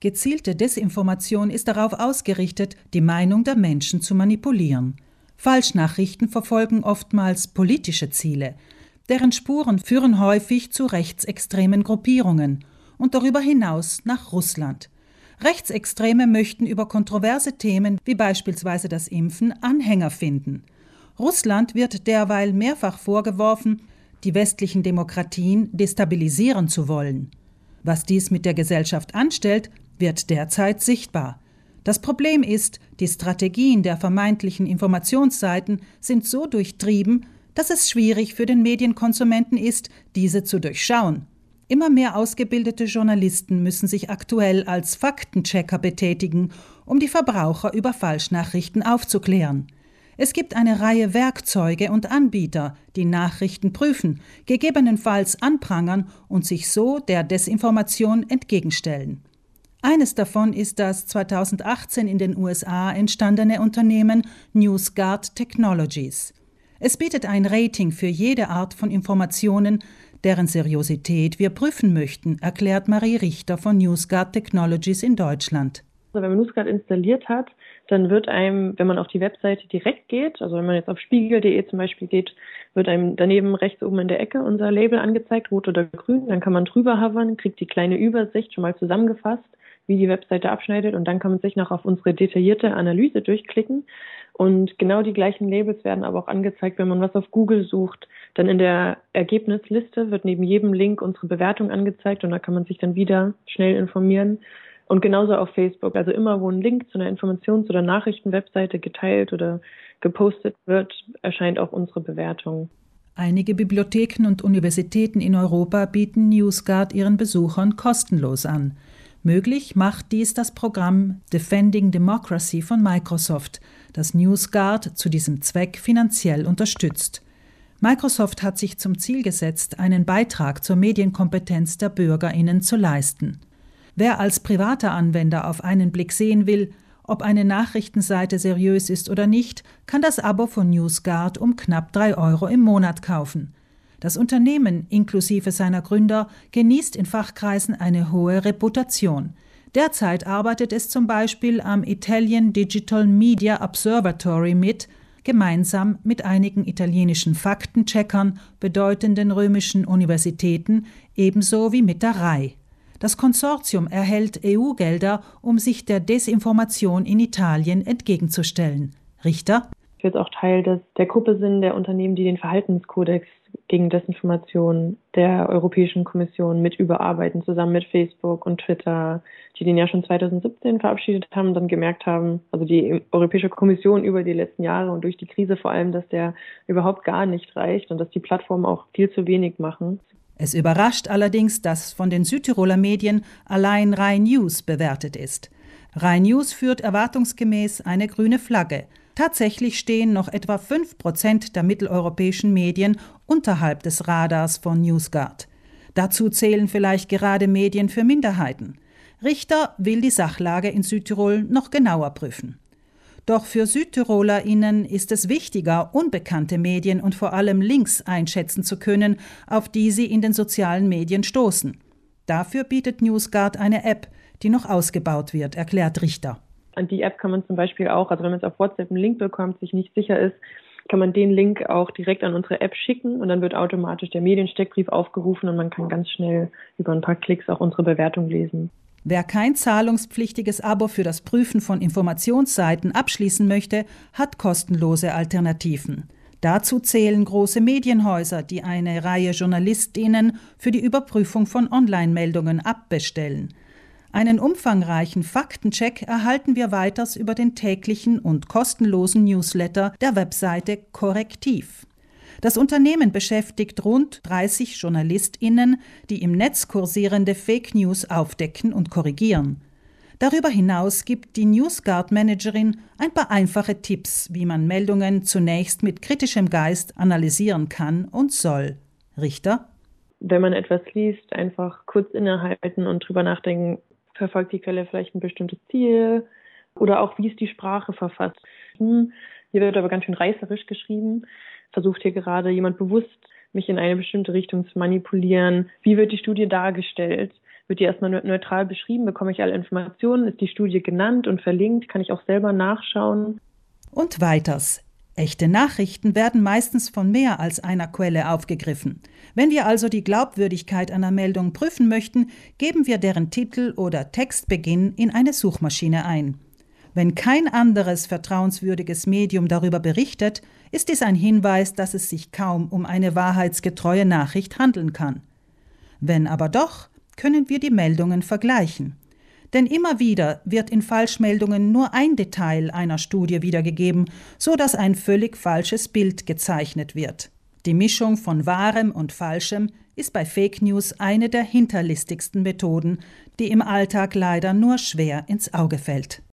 Gezielte Desinformation ist darauf ausgerichtet, die Meinung der Menschen zu manipulieren. Falschnachrichten verfolgen oftmals politische Ziele. Deren Spuren führen häufig zu rechtsextremen Gruppierungen und darüber hinaus nach Russland. Rechtsextreme möchten über kontroverse Themen wie beispielsweise das Impfen Anhänger finden. Russland wird derweil mehrfach vorgeworfen, die westlichen Demokratien destabilisieren zu wollen. Was dies mit der Gesellschaft anstellt, wird derzeit sichtbar. Das Problem ist, die Strategien der vermeintlichen Informationsseiten sind so durchtrieben, dass es schwierig für den Medienkonsumenten ist, diese zu durchschauen. Immer mehr ausgebildete Journalisten müssen sich aktuell als Faktenchecker betätigen, um die Verbraucher über Falschnachrichten aufzuklären. Es gibt eine Reihe Werkzeuge und Anbieter, die Nachrichten prüfen, gegebenenfalls anprangern und sich so der Desinformation entgegenstellen. Eines davon ist das 2018 in den USA entstandene Unternehmen NewsGuard Technologies. Es bietet ein Rating für jede Art von Informationen, deren Seriosität wir prüfen möchten, erklärt Marie Richter von NewsGuard Technologies in Deutschland. Also wenn man NewsGuard installiert hat, dann wird einem, wenn man auf die Webseite direkt geht, also wenn man jetzt auf spiegel.de zum Beispiel geht, wird einem daneben rechts oben in der Ecke unser Label angezeigt, rot oder grün. Dann kann man drüber hovern, kriegt die kleine Übersicht schon mal zusammengefasst wie die Webseite abschneidet und dann kann man sich noch auf unsere detaillierte Analyse durchklicken. Und genau die gleichen Labels werden aber auch angezeigt, wenn man was auf Google sucht. Dann in der Ergebnisliste wird neben jedem Link unsere Bewertung angezeigt und da kann man sich dann wieder schnell informieren. Und genauso auf Facebook. Also immer, wo ein Link zu einer Informations- oder Nachrichtenwebseite geteilt oder gepostet wird, erscheint auch unsere Bewertung. Einige Bibliotheken und Universitäten in Europa bieten NewsGuard ihren Besuchern kostenlos an. Möglich macht dies das Programm Defending Democracy von Microsoft, das NewsGuard zu diesem Zweck finanziell unterstützt. Microsoft hat sich zum Ziel gesetzt, einen Beitrag zur Medienkompetenz der Bürgerinnen zu leisten. Wer als privater Anwender auf einen Blick sehen will, ob eine Nachrichtenseite seriös ist oder nicht, kann das Abo von NewsGuard um knapp drei Euro im Monat kaufen. Das Unternehmen inklusive seiner Gründer genießt in Fachkreisen eine hohe Reputation. Derzeit arbeitet es zum Beispiel am Italian Digital Media Observatory mit, gemeinsam mit einigen italienischen Faktencheckern, bedeutenden römischen Universitäten, ebenso wie mit der RAI. Das Konsortium erhält EU-Gelder, um sich der Desinformation in Italien entgegenzustellen. Richter? Ich will auch Teil des, der Gruppe sind der Unternehmen, die den Verhaltenskodex gegen Desinformation der Europäischen Kommission mit überarbeiten, zusammen mit Facebook und Twitter, die den ja schon 2017 verabschiedet haben, dann gemerkt haben, also die Europäische Kommission über die letzten Jahre und durch die Krise vor allem, dass der überhaupt gar nicht reicht und dass die Plattformen auch viel zu wenig machen. Es überrascht allerdings, dass von den Südtiroler Medien allein Rhein News bewertet ist. Rhein News führt erwartungsgemäß eine grüne Flagge. Tatsächlich stehen noch etwa 5 Prozent der mitteleuropäischen Medien unterhalb des Radars von NewsGuard. Dazu zählen vielleicht gerade Medien für Minderheiten. Richter will die Sachlage in Südtirol noch genauer prüfen. Doch für SüdtirolerInnen ist es wichtiger, unbekannte Medien und vor allem Links einschätzen zu können, auf die sie in den sozialen Medien stoßen. Dafür bietet NewsGuard eine App, die noch ausgebaut wird, erklärt Richter. An die App kann man zum Beispiel auch, also wenn man jetzt auf WhatsApp einen Link bekommt, sich nicht sicher ist, kann man den Link auch direkt an unsere App schicken und dann wird automatisch der Mediensteckbrief aufgerufen und man kann ganz schnell über ein paar Klicks auch unsere Bewertung lesen. Wer kein zahlungspflichtiges Abo für das Prüfen von Informationsseiten abschließen möchte, hat kostenlose Alternativen. Dazu zählen große Medienhäuser, die eine Reihe Journalistinnen für die Überprüfung von Online-Meldungen abbestellen. Einen umfangreichen Faktencheck erhalten wir weiters über den täglichen und kostenlosen Newsletter der Webseite Korrektiv. Das Unternehmen beschäftigt rund 30 JournalistInnen, die im Netz kursierende Fake News aufdecken und korrigieren. Darüber hinaus gibt die NewsGuard Managerin ein paar einfache Tipps, wie man Meldungen zunächst mit kritischem Geist analysieren kann und soll. Richter? Wenn man etwas liest, einfach kurz innehalten und drüber nachdenken, verfolgt die Quelle vielleicht ein bestimmtes Ziel oder auch wie ist die Sprache verfasst. Hm, hier wird aber ganz schön reißerisch geschrieben. Versucht hier gerade jemand bewusst, mich in eine bestimmte Richtung zu manipulieren? Wie wird die Studie dargestellt? wird die erstmal neutral beschrieben, bekomme ich alle Informationen, ist die Studie genannt und verlinkt, kann ich auch selber nachschauen. Und weiters. Echte Nachrichten werden meistens von mehr als einer Quelle aufgegriffen. Wenn wir also die Glaubwürdigkeit einer Meldung prüfen möchten, geben wir deren Titel oder Textbeginn in eine Suchmaschine ein. Wenn kein anderes vertrauenswürdiges Medium darüber berichtet, ist dies ein Hinweis, dass es sich kaum um eine wahrheitsgetreue Nachricht handeln kann. Wenn aber doch, können wir die Meldungen vergleichen. Denn immer wieder wird in Falschmeldungen nur ein Detail einer Studie wiedergegeben, so dass ein völlig falsches Bild gezeichnet wird. Die Mischung von Wahrem und Falschem ist bei Fake News eine der hinterlistigsten Methoden, die im Alltag leider nur schwer ins Auge fällt.